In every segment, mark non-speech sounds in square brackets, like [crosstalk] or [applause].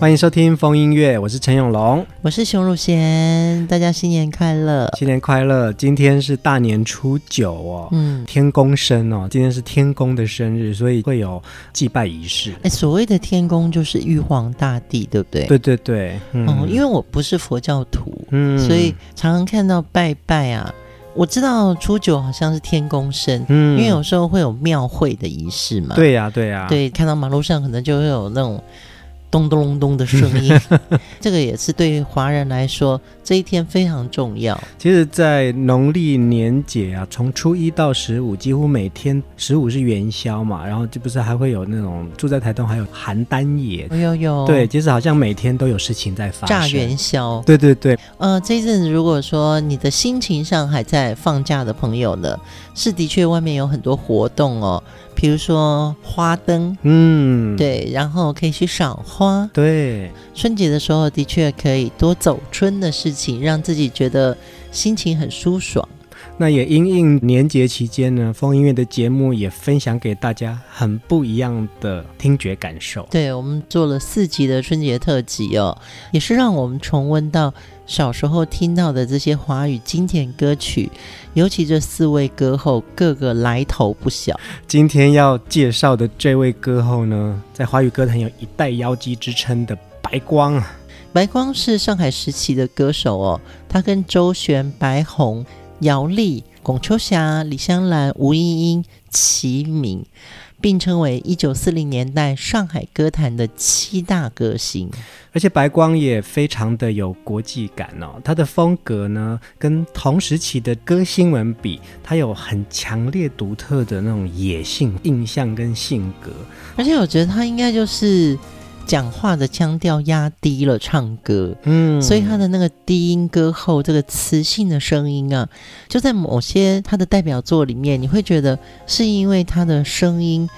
欢迎收听风音乐，我是陈永龙，我是熊汝贤，大家新年快乐！新年快乐！今天是大年初九哦，嗯，天公生哦，今天是天公的生日，所以会有祭拜仪式。哎，所谓的天公就是玉皇大帝，对不对？对对对，嗯、哦，因为我不是佛教徒，嗯，所以常常看到拜拜啊。我知道初九好像是天公生，嗯，因为有时候会有庙会的仪式嘛。对呀、啊，对呀、啊，对，看到马路上可能就会有那种。咚咚隆咚的声音，[laughs] 这个也是对于华人来说，这一天非常重要。其实，在农历年节啊，从初一到十五，几乎每天十五是元宵嘛，然后这不是还会有那种住在台东还有邯郸野，有有有，对，其实好像每天都有事情在发生。炸元宵，对对对。呃，这一阵子如果说你的心情上还在放假的朋友呢，是的确外面有很多活动哦。比如说花灯，嗯，对，然后可以去赏花，对，春节的时候的确可以多走春的事情，让自己觉得心情很舒爽。那也因应年节期间呢，风音乐的节目也分享给大家很不一样的听觉感受。对，我们做了四集的春节特辑哦，也是让我们重温到小时候听到的这些华语经典歌曲，尤其这四位歌后个个来头不小。今天要介绍的这位歌后呢，在华语歌坛有一代妖姬之称的白光啊。白光是上海时期的歌手哦，他跟周璇、白虹。姚丽、龚秋霞、李香兰、吴莺莺齐名，并称为一九四零年代上海歌坛的七大歌星。而且白光也非常的有国际感哦，他的风格呢，跟同时期的歌星们比，他有很强烈独特的那种野性印象跟性格。而且我觉得他应该就是。讲话的腔调压低了，唱歌，嗯，所以他的那个低音歌后，这个磁性的声音啊，就在某些他的代表作里面，你会觉得是因为他的声音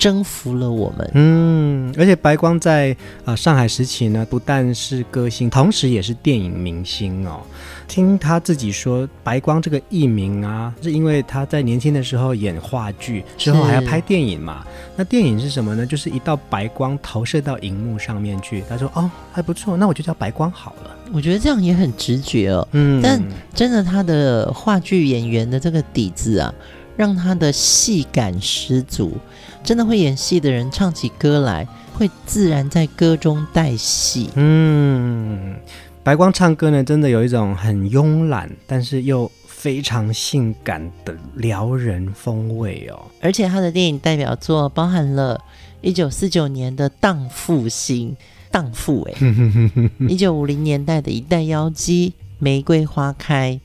征服了我们，嗯，而且白光在啊、呃、上海时期呢，不但是歌星，同时也是电影明星哦。听他自己说，白光这个艺名啊，是因为他在年轻的时候演话剧，之后还要拍电影嘛。那电影是什么呢？就是一道白光投射到荧幕上面去。他说：“哦，还不错，那我就叫白光好了。”我觉得这样也很直觉哦。嗯，但真的他的话剧演员的这个底子啊，让他的戏感十足。真的会演戏的人唱起歌来，会自然在歌中带戏。嗯。白光唱歌呢，真的有一种很慵懒，但是又非常性感的撩人风味哦。而且他的电影代表作包含了一九四九年的《荡妇心》，荡妇哎，[laughs] 一九五零年代的一代妖姬《玫瑰花开》，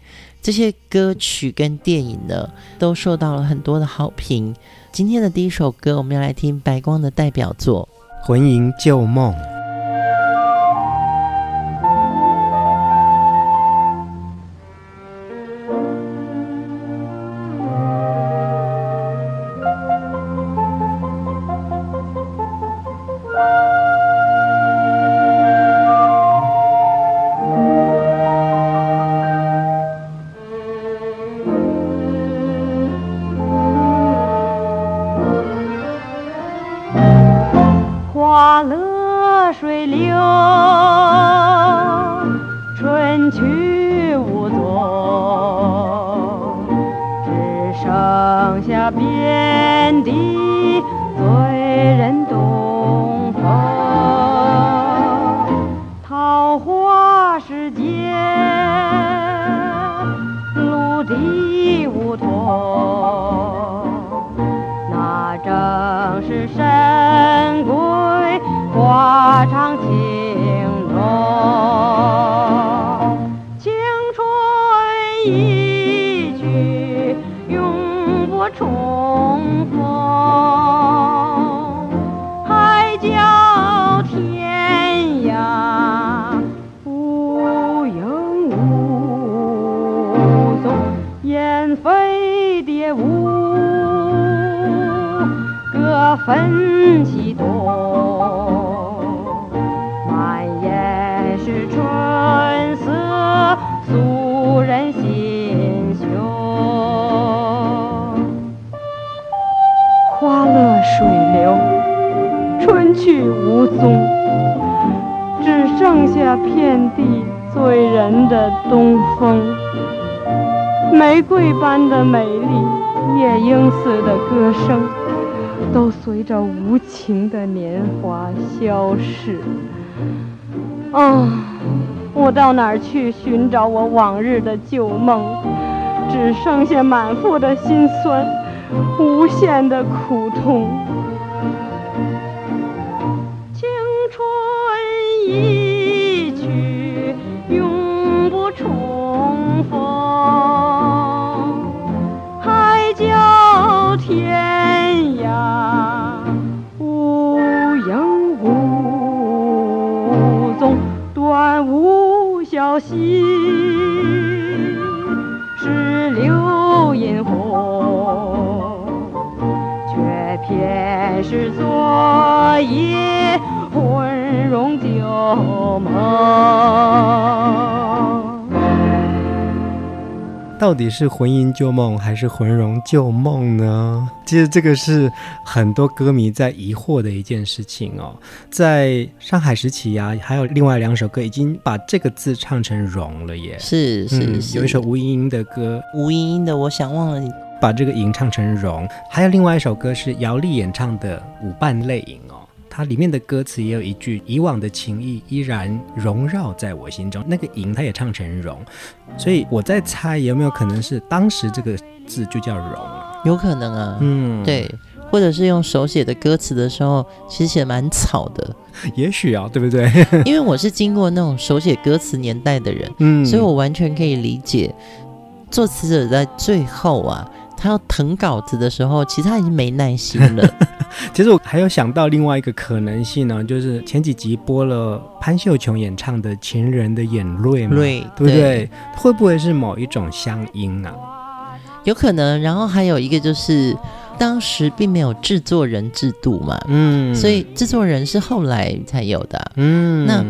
这些歌曲跟电影呢，都受到了很多的好评。今天的第一首歌，我们要来听白光的代表作《魂萦旧梦》。去无踪只剩下遍地各分其东。素人心胸，花落水流，春去无踪，只剩下遍地醉人的东风。玫瑰般的美丽，夜莺似的歌声，都随着无情的年华消逝。啊。我到哪儿去寻找我往日的旧梦？只剩下满腹的心酸，无限的苦痛。却偏是昨夜魂融旧梦。到底是魂萦旧梦还是魂融旧梦呢？其实这个是很多歌迷在疑惑的一件事情哦。在上海时期啊，还有另外两首歌已经把这个字唱成荣了耶。是是有一首吴英英的歌，吴英英的我想忘了你，把这个吟唱成荣。还有另外一首歌是姚丽演唱的《舞伴泪影》哦。它里面的歌词也有一句“以往的情谊依然萦绕在我心中”，那个“吟”它也唱成“荣”，所以我在猜有没有可能是当时这个字就叫“荣”啊？有可能啊，嗯，对，或者是用手写的歌词的时候，其实写蛮草的，也许啊，对不对？[laughs] 因为我是经过那种手写歌词年代的人，嗯，所以我完全可以理解作词者在最后啊。他要誊稿子的时候，其实他已经没耐心了。[laughs] 其实我还有想到另外一个可能性呢，就是前几集播了潘秀琼演唱的《情人的眼泪》嘛，对不对？对，会不会是某一种乡音啊？有可能。然后还有一个就是，当时并没有制作人制度嘛，嗯，所以制作人是后来才有的，嗯，那。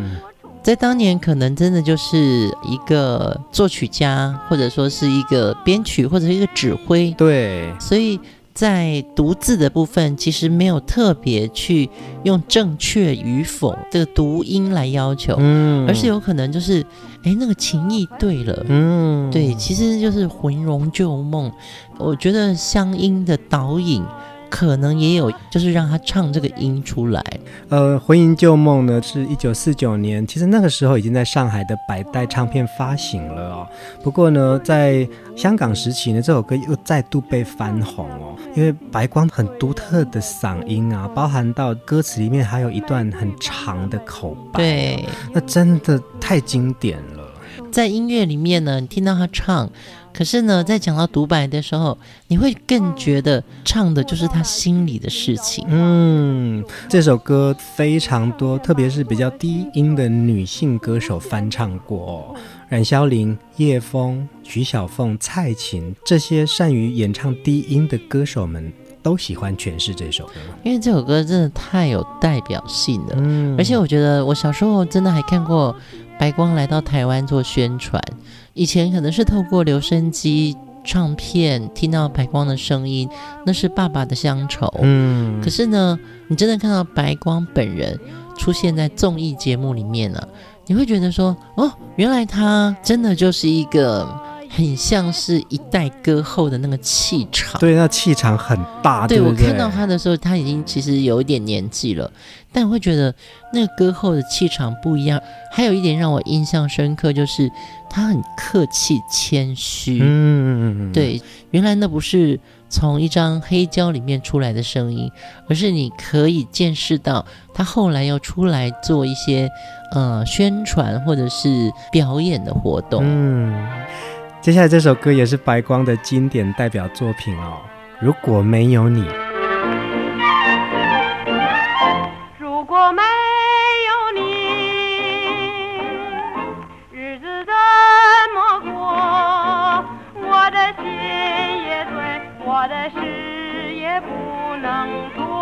在当年，可能真的就是一个作曲家，或者说是一个编曲，或者是一个指挥。对，所以在读字的部分，其实没有特别去用正确与否这个读音来要求，嗯，而是有可能就是，哎，那个情意对了，嗯，对，其实就是魂荣旧梦。我觉得乡音的导引。可能也有，就是让他唱这个音出来。呃，魂萦旧梦呢，是一九四九年，其实那个时候已经在上海的百代唱片发行了哦。不过呢，在香港时期呢，这首歌又再度被翻红哦，因为白光很独特的嗓音啊，包含到歌词里面还有一段很长的口白，对，那真的太经典了。在音乐里面呢，你听到他唱。可是呢，在讲到独白的时候，你会更觉得唱的就是他心里的事情。嗯，这首歌非常多，特别是比较低音的女性歌手翻唱过，冉萧林、叶枫、徐小凤、蔡琴这些善于演唱低音的歌手们都喜欢诠释这首歌，因为这首歌真的太有代表性了。嗯，而且我觉得我小时候真的还看过白光来到台湾做宣传。以前可能是透过留声机、唱片听到白光的声音，那是爸爸的乡愁。嗯，可是呢，你真的看到白光本人出现在综艺节目里面了，你会觉得说，哦，原来他真的就是一个。很像是一代歌后的那个气场，对，那气场很大。对，对，对，我看到他的时候，他已经其实有一点年纪了，但我会觉得那个歌后的气场不一样。还有一点让我印象深刻，就是他很客气谦虚。嗯，对，原来那不是从一张黑胶里面出来的声音，而是你可以见识到他后来要出来做一些呃宣传或者是表演的活动。嗯，接下来这首歌也是白光的经典代表作品哦。如果没有你。不能阻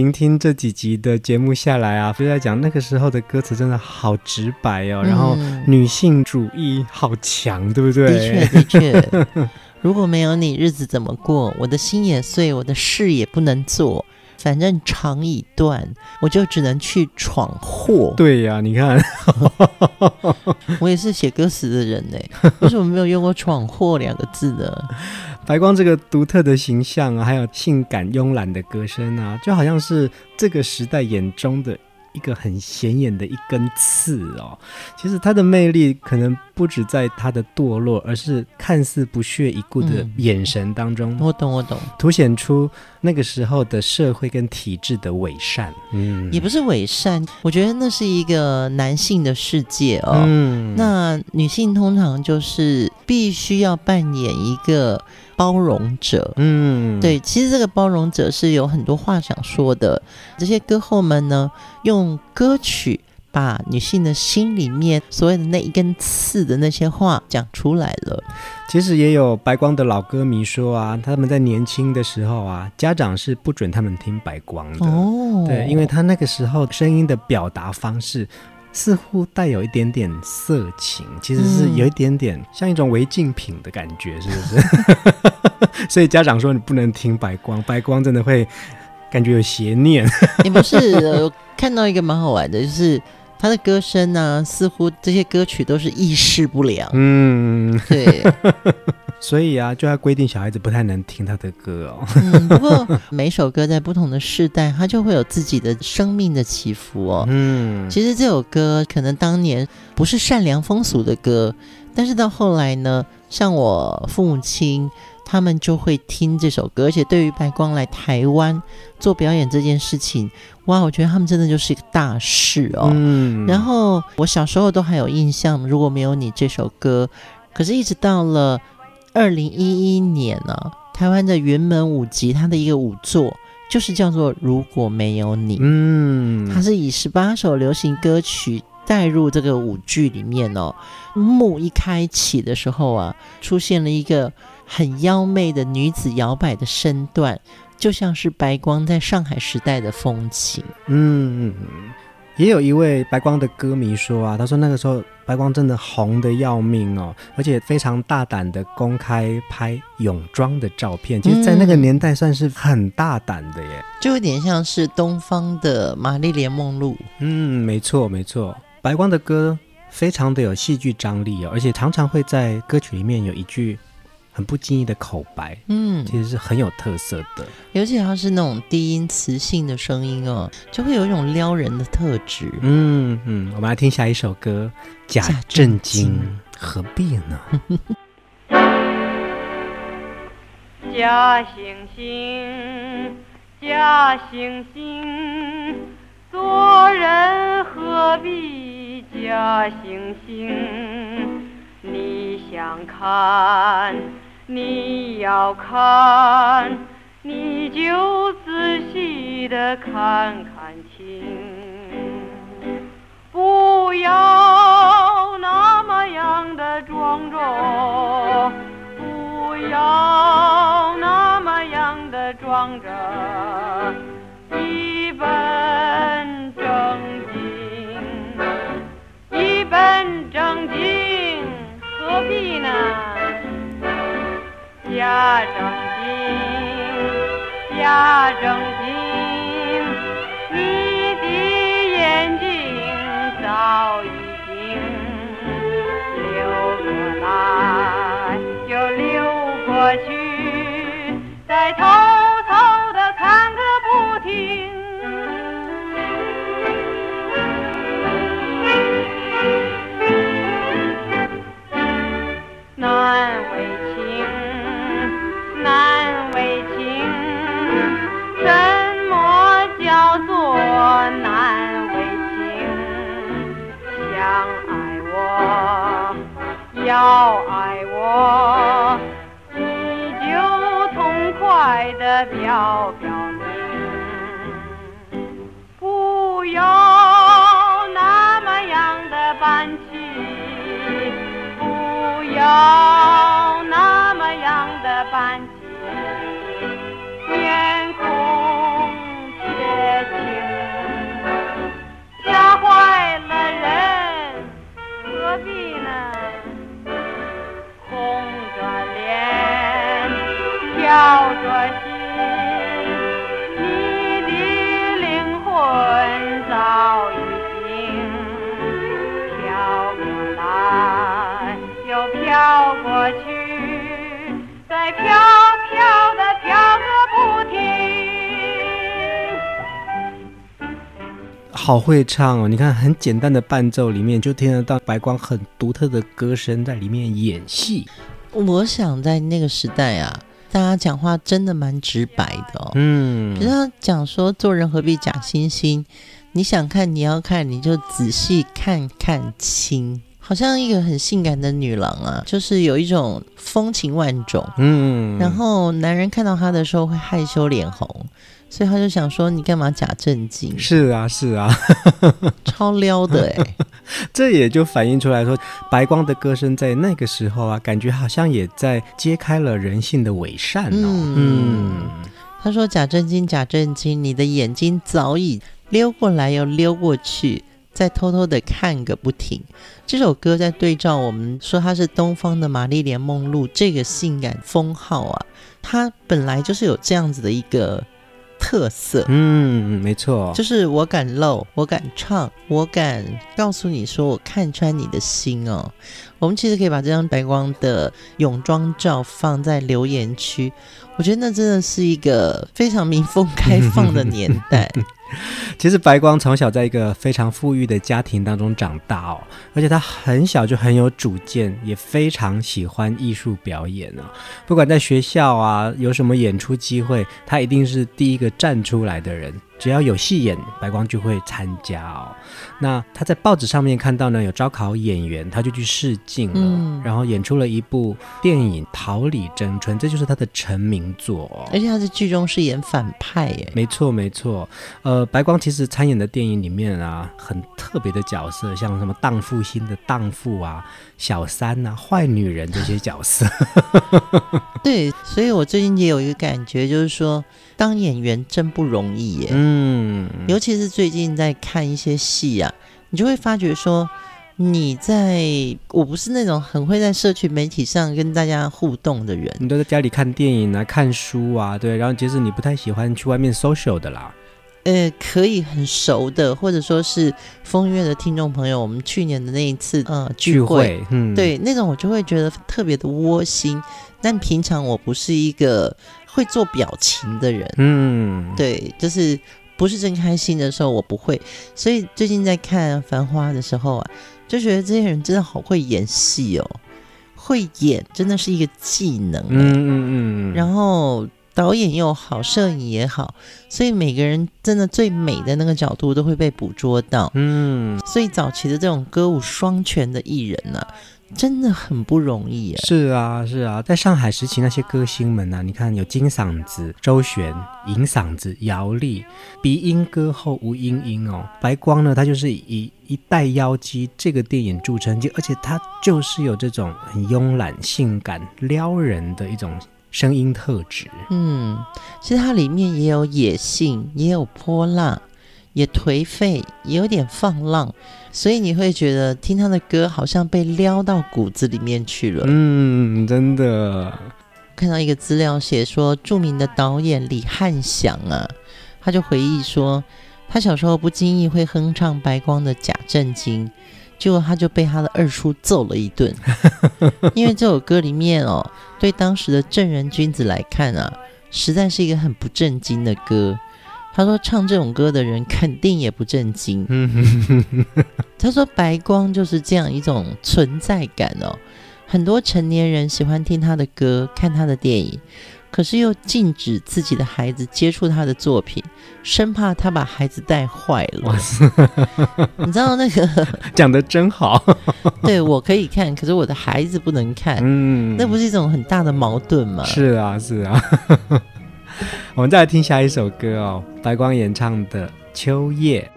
聆听这几集的节目下来啊，就在讲那个时候的歌词真的好直白哦，嗯、然后女性主义好强，对不对？的确，的确。[laughs] 如果没有你，日子怎么过？我的心也碎，我的事也不能做。反正肠已断，我就只能去闯祸。对呀、啊，你看，[laughs] 我也是写歌词的人呢，为什么没有用过“闯祸”两个字呢？白光这个独特的形象啊，还有性感慵懒的歌声啊，就好像是这个时代眼中的。一个很显眼的一根刺哦，其实他的魅力可能不止在他的堕落，而是看似不屑一顾的眼神当中。嗯、我懂，我懂，凸显出那个时候的社会跟体制的伪善。嗯，也不是伪善，我觉得那是一个男性的世界哦。嗯，那女性通常就是必须要扮演一个。包容者，嗯，对，其实这个包容者是有很多话想说的。这些歌后们呢，用歌曲把女性的心里面所谓的那一根刺的那些话讲出来了。其实也有白光的老歌迷说啊，他们在年轻的时候啊，家长是不准他们听白光的。哦，对，因为他那个时候声音的表达方式。似乎带有一点点色情，其实是有一点点像一种违禁品的感觉，是不是？[laughs] 所以家长说你不能听白光，白光真的会感觉有邪念。[laughs] 你不是，我看到一个蛮好玩的，就是。他的歌声呢，似乎这些歌曲都是意识不良。嗯，对，所以啊，就要规定小孩子不太能听他的歌哦。嗯，不过每首歌在不同的世代，它就会有自己的生命的起伏哦。嗯，其实这首歌可能当年不是善良风俗的歌，但是到后来呢，像我父母亲。他们就会听这首歌，而且对于白光来台湾做表演这件事情，哇，我觉得他们真的就是一个大事哦。嗯。然后我小时候都还有印象，如果没有你这首歌，可是一直到了二零一一年呢、啊，台湾的云门舞集它的一个舞作就是叫做《如果没有你》。嗯。它是以十八首流行歌曲。带入这个舞剧里面哦。幕一开启的时候啊，出现了一个很妖媚的女子摇摆的身段，就像是白光在上海时代的风情。嗯。也有一位白光的歌迷说啊，他说那个时候白光真的红得要命哦，而且非常大胆的公开拍泳装的照片，其实，在那个年代算是很大胆的耶，就有点像是东方的玛丽莲梦露。嗯，没错没错，白光的歌非常的有戏剧张力哦，而且常常会在歌曲里面有一句。很不经意的口白，嗯，其实是很有特色的。尤其它是那种低音磁性的声音哦，就会有一种撩人的特质。嗯嗯，我们来听下一首歌，《假正经》，何必呢？[laughs] 假惺惺，假惺惺，做人何必假惺惺？你想看？你要看，你就仔细的看看清，不要样好会唱哦！你看，很简单的伴奏里面就听得到白光很独特的歌声在里面演戏。我想在那个时代啊，大家讲话真的蛮直白的哦。嗯，比如他讲说做人何必假惺惺，你想看你要看，你就仔细看看清。好像一个很性感的女郎啊，就是有一种风情万种。嗯，然后男人看到她的时候会害羞脸红。所以他就想说：“你干嘛假正经？”是啊，是啊，[laughs] 超撩的哎！[laughs] 这也就反映出来说，白光的歌声在那个时候啊，感觉好像也在揭开了人性的伪善哦。嗯，嗯他说：“假正经，假正经，你的眼睛早已溜过来又溜过去，再偷偷的看个不停。”这首歌在对照我们说它是东方的玛丽莲梦露这个性感封号啊，它本来就是有这样子的一个。特色，嗯，没错，就是我敢露，我敢唱，我敢告诉你说，我看穿你的心哦。我们其实可以把这张白光的泳装照放在留言区，我觉得那真的是一个非常民风开放的年代。[laughs] [laughs] 其实白光从小在一个非常富裕的家庭当中长大哦，而且他很小就很有主见，也非常喜欢艺术表演哦。不管在学校啊有什么演出机会，他一定是第一个站出来的人。只要有戏演，白光就会参加哦。那他在报纸上面看到呢，有招考演员，他就去试镜了，嗯、然后演出了一部电影《桃李争春》，这就是他的成名作哦。而且他在剧中是演反派耶。没错没错，呃，白光其实参演的电影里面啊，很特别的角色，像什么荡妇心的荡妇啊、小三啊、坏女人这些角色。[laughs] 对，所以我最近也有一个感觉，就是说当演员真不容易耶。嗯，尤其是最近在看一些戏啊，你就会发觉说，你在我不是那种很会在社群媒体上跟大家互动的人，你都在家里看电影啊、看书啊，对，然后其实你不太喜欢去外面 social 的啦。呃，可以很熟的，或者说是风月的听众朋友，我们去年的那一次呃聚会，聚会嗯，对，那种我就会觉得特别的窝心。但平常我不是一个会做表情的人，嗯，对，就是不是真开心的时候我不会。所以最近在看《繁花》的时候啊，就觉得这些人真的好会演戏哦，会演真的是一个技能，嗯嗯嗯，然后。导演又好，摄影也好，所以每个人真的最美的那个角度都会被捕捉到。嗯，所以早期的这种歌舞双全的艺人呢、啊，真的很不容易。是啊，是啊，在上海时期那些歌星们呢、啊，你看有金嗓子周璇、银嗓子姚丽，鼻音歌后吴莺莺哦，白光呢，他就是以一代妖姬这个电影著称，就而且他就是有这种很慵懒、性感、撩人的一种。声音特质，嗯，其实它里面也有野性，也有泼辣，也颓废，也有点放浪，所以你会觉得听他的歌好像被撩到骨子里面去了。嗯，真的。看到一个资料写说，著名的导演李翰祥啊，他就回忆说，他小时候不经意会哼唱白光的《假正经》。结果他就被他的二叔揍了一顿，[laughs] 因为这首歌里面哦，对当时的正人君子来看啊，实在是一个很不正经的歌。他说唱这种歌的人肯定也不正经。他说白光就是这样一种存在感哦，很多成年人喜欢听他的歌，看他的电影。可是又禁止自己的孩子接触他的作品，生怕他把孩子带坏了。你知道那个 [laughs] 讲的真好。[laughs] 对，我可以看，可是我的孩子不能看。嗯，那不是一种很大的矛盾吗？是啊，是啊。[laughs] 我们再来听下一首歌哦，白光演唱的《秋夜》。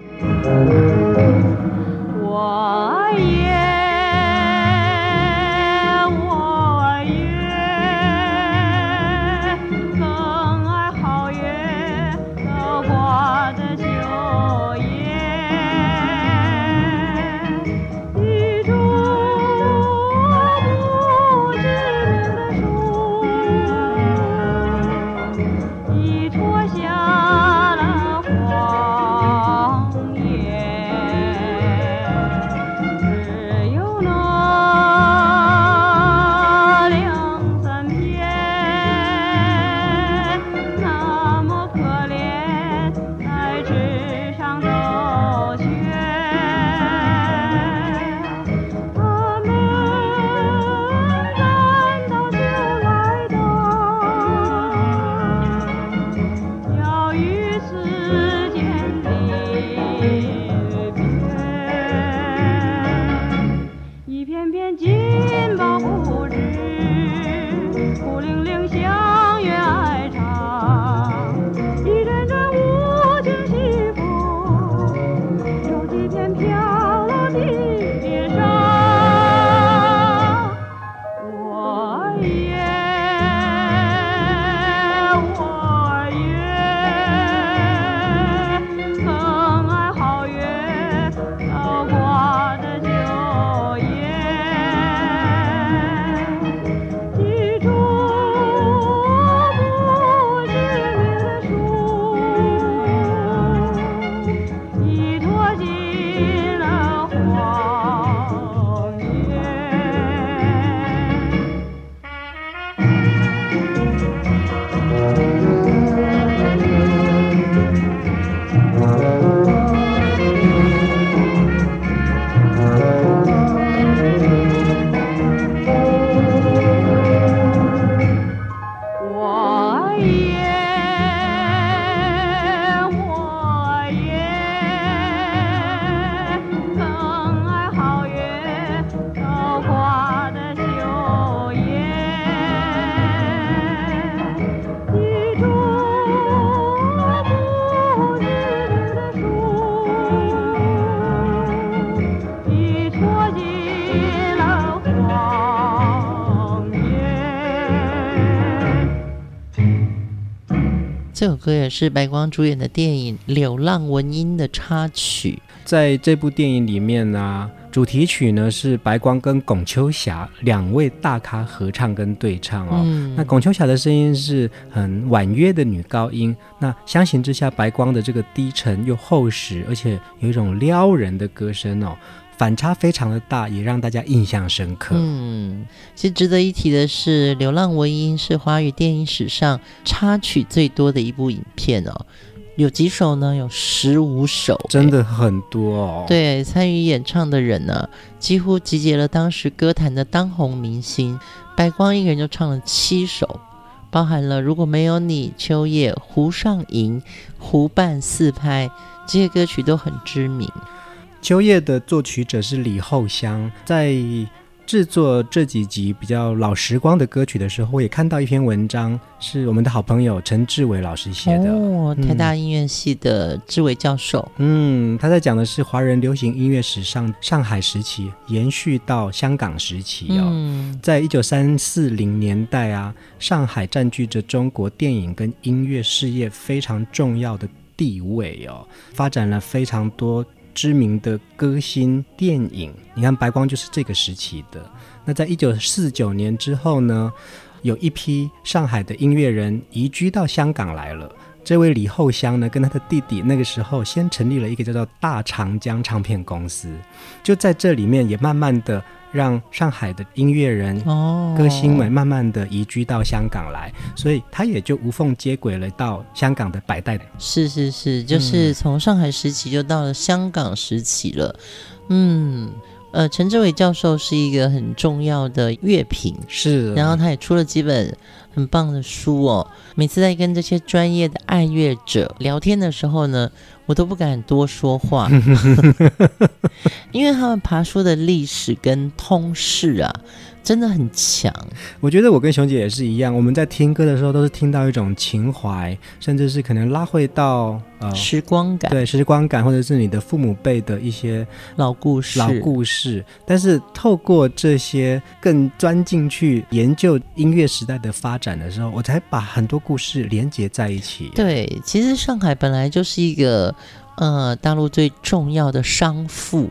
歌也是白光主演的电影《流浪文音》的插曲。在这部电影里面呢、啊，主题曲呢是白光跟龚秋霞两位大咖合唱跟对唱哦。嗯、那龚秋霞的声音是很婉约的女高音，那相形之下，白光的这个低沉又厚实，而且有一种撩人的歌声哦，反差非常的大，也让大家印象深刻。嗯，其实值得一提的是，《流浪文音》是华语电影史上插曲最多的一部影片哦。有几首呢？有十五首，真的很多哦。对，参与演唱的人呢、啊，几乎集结了当时歌坛的当红明星。白光一个人就唱了七首，包含了《如果没有你》、《秋叶》、《湖上银》、《湖畔四拍》这些歌曲都很知名。《秋叶》的作曲者是李厚香，在。制作这几集比较老时光的歌曲的时候，我也看到一篇文章，是我们的好朋友陈志伟老师写的。哦，台大音乐系的志伟教授。嗯，他在讲的是华人流行音乐史上上海时期延续到香港时期哦。嗯，在一九三四零年代啊，上海占据着中国电影跟音乐事业非常重要的地位哦，发展了非常多。知名的歌星、电影，你看白光就是这个时期的。那在一九四九年之后呢，有一批上海的音乐人移居到香港来了。这位李后香呢，跟他的弟弟那个时候先成立了一个叫做大长江唱片公司，就在这里面也慢慢的。让上海的音乐人、哦、歌星们慢慢的移居到香港来，所以他也就无缝接轨了到香港的百代。是是是，就是从上海时期就到了香港时期了。嗯，呃，陈志伟教授是一个很重要的乐评，是，然后他也出了几本很棒的书哦。每次在跟这些专业的爱乐者聊天的时候呢，我都不敢多说话，[laughs] 因为他们爬书的历史跟通识啊，真的很强。我觉得我跟熊姐也是一样，我们在听歌的时候都是听到一种情怀，甚至是可能拉回到呃时光感，对时光感，或者是你的父母辈的一些老故事、老故事。但是透过这些更钻进去研究音乐时代的发展的时候，我才把很多故事连接在一起。对，其实上海本来就是一个。呃，大陆最重要的商埠，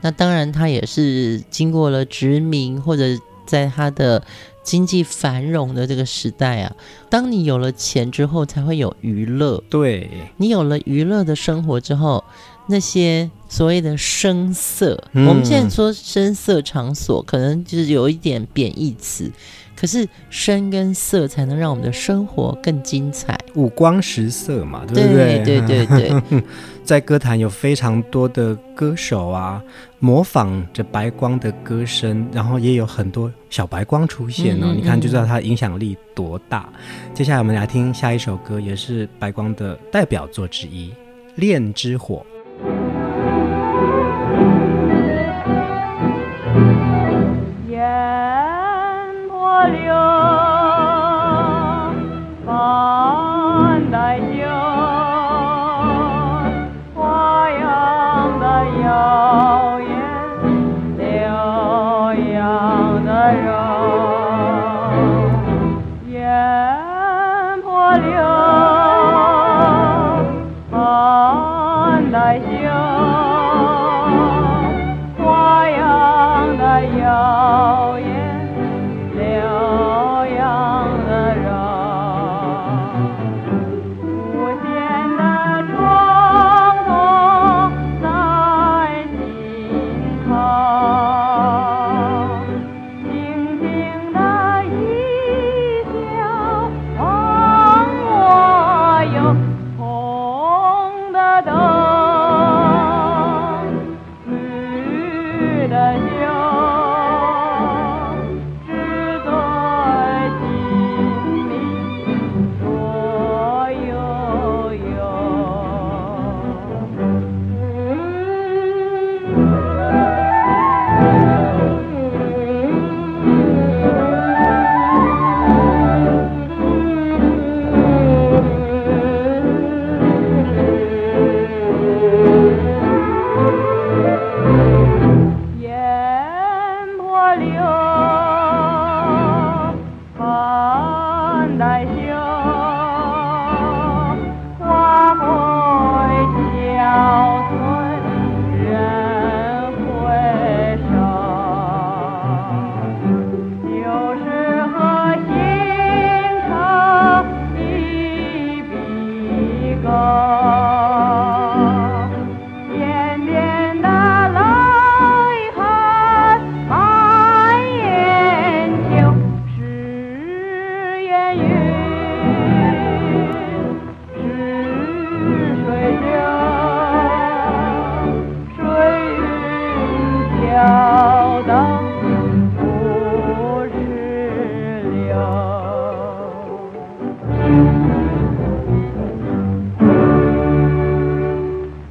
那当然他也是经过了殖民，或者在他的经济繁荣的这个时代啊，当你有了钱之后，才会有娱乐。对，你有了娱乐的生活之后，那些所谓的声色，嗯、我们现在说声色场所，可能就是有一点贬义词。可是声跟色才能让我们的生活更精彩，五光十色嘛，对不对？对对对对，[laughs] 在歌坛有非常多的歌手啊，模仿着白光的歌声，然后也有很多小白光出现哦。嗯嗯嗯，你看就知道它影响力多大。接下来我们来听下一首歌，也是白光的代表作之一《恋之火》。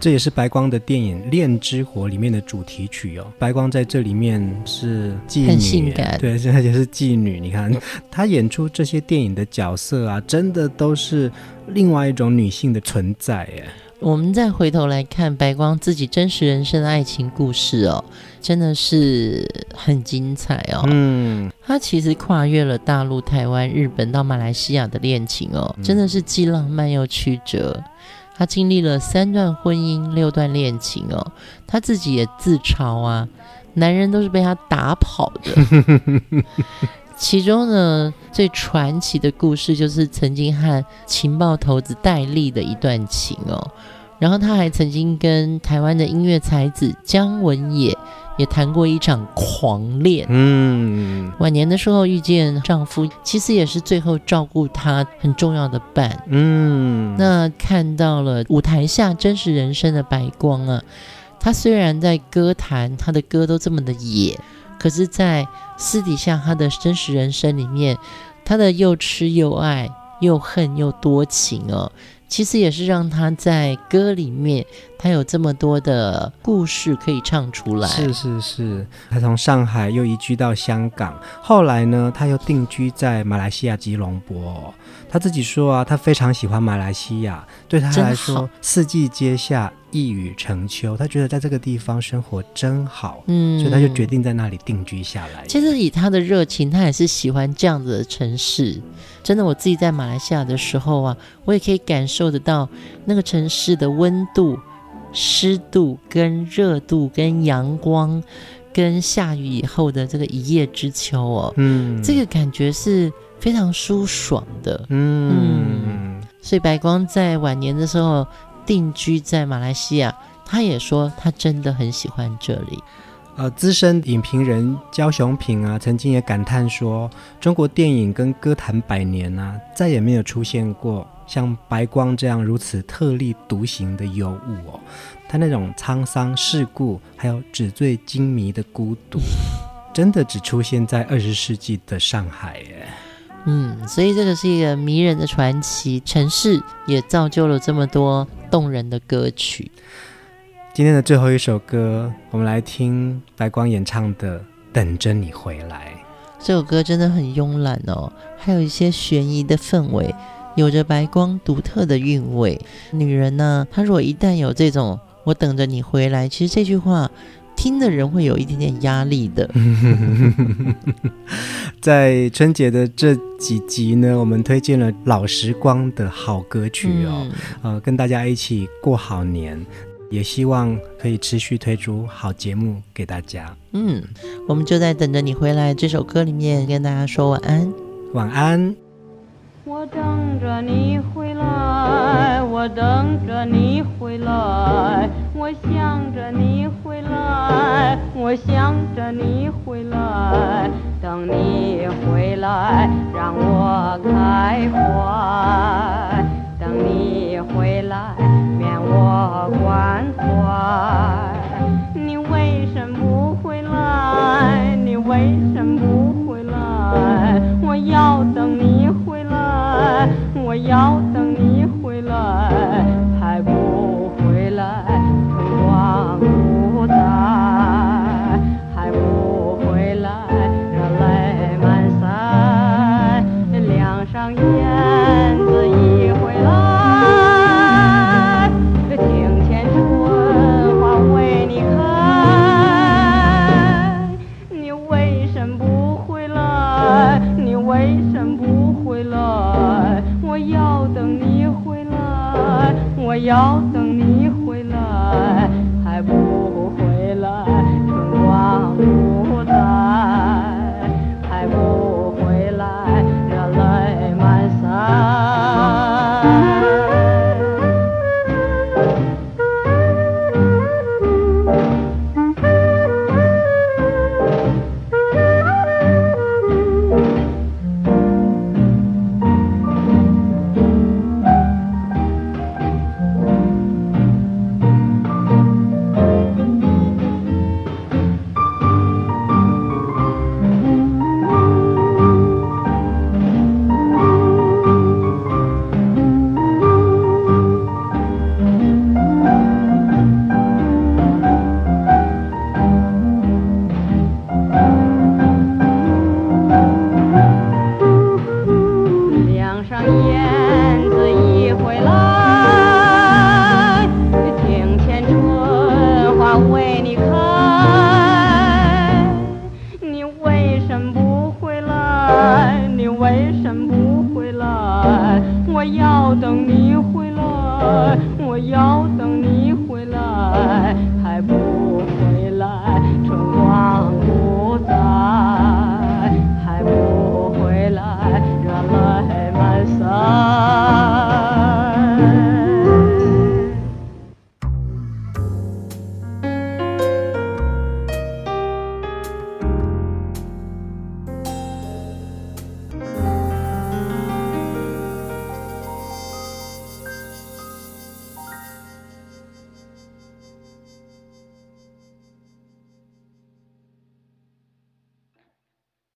这也是白光的电影《恋之火》里面的主题曲哦。白光在这里面是妓女，很性感，对，现在就是妓女。你看 [laughs] 她演出这些电影的角色啊，真的都是另外一种女性的存在耶。我们再回头来看白光自己真实人生的爱情故事哦，真的是很精彩哦。嗯，他其实跨越了大陆、台湾、日本到马来西亚的恋情哦，真的是既浪漫又曲折。他经历了三段婚姻、六段恋情哦，他自己也自嘲啊，男人都是被他打跑的。[laughs] 其中呢，最传奇的故事就是曾经和情报头子戴笠的一段情哦。然后他还曾经跟台湾的音乐才子姜文也也谈过一场狂恋。嗯，晚年的时候遇见丈夫，其实也是最后照顾她很重要的伴。嗯，那看到了舞台下真实人生的白光啊，她虽然在歌坛她的歌都这么的野。可是，在私底下，她的真实人生里面，她的又痴又爱，又恨又多情哦，其实也是让他在歌里面，他有这么多的故事可以唱出来。是是是，他从上海又移居到香港，后来呢，他又定居在马来西亚吉隆坡。他自己说啊，他非常喜欢马来西亚，对他来说，四季皆夏，一语成秋。他觉得在这个地方生活真好，嗯，所以他就决定在那里定居下来。其实以他的热情，他也是喜欢这样子的城市。真的，我自己在马来西亚的时候啊，我也可以感受得到那个城市的温度、湿度、跟热度、跟阳光、跟下雨以后的这个一叶知秋哦，嗯，这个感觉是。非常舒爽的，嗯，嗯，所以白光在晚年的时候定居在马来西亚，他也说他真的很喜欢这里。呃，资深影评人焦雄平啊，曾经也感叹说，中国电影跟歌坛百年啊，再也没有出现过像白光这样如此特立独行的尤物哦。他那种沧桑世故，还有纸醉金迷的孤独，[laughs] 真的只出现在二十世纪的上海耶。嗯，所以这个是一个迷人的传奇城市，也造就了这么多动人的歌曲。今天的最后一首歌，我们来听白光演唱的《等着你回来》。这首歌真的很慵懒哦，还有一些悬疑的氛围，有着白光独特的韵味。女人呢，她如果一旦有这种“我等着你回来”，其实这句话。听的人会有一点点压力的。[laughs] 在春节的这几集呢，我们推荐了老时光的好歌曲哦，嗯、呃，跟大家一起过好年，也希望可以持续推出好节目给大家。嗯，我们就在等着你回来这首歌里面跟大家说晚安，晚安。我等着你回来，我等着你回来，我想着你回来，我想着你回来，等你回来让我开怀，等你回来免我关怀。你为什么不回来？你为什么不回来？我要等你回来。我要等你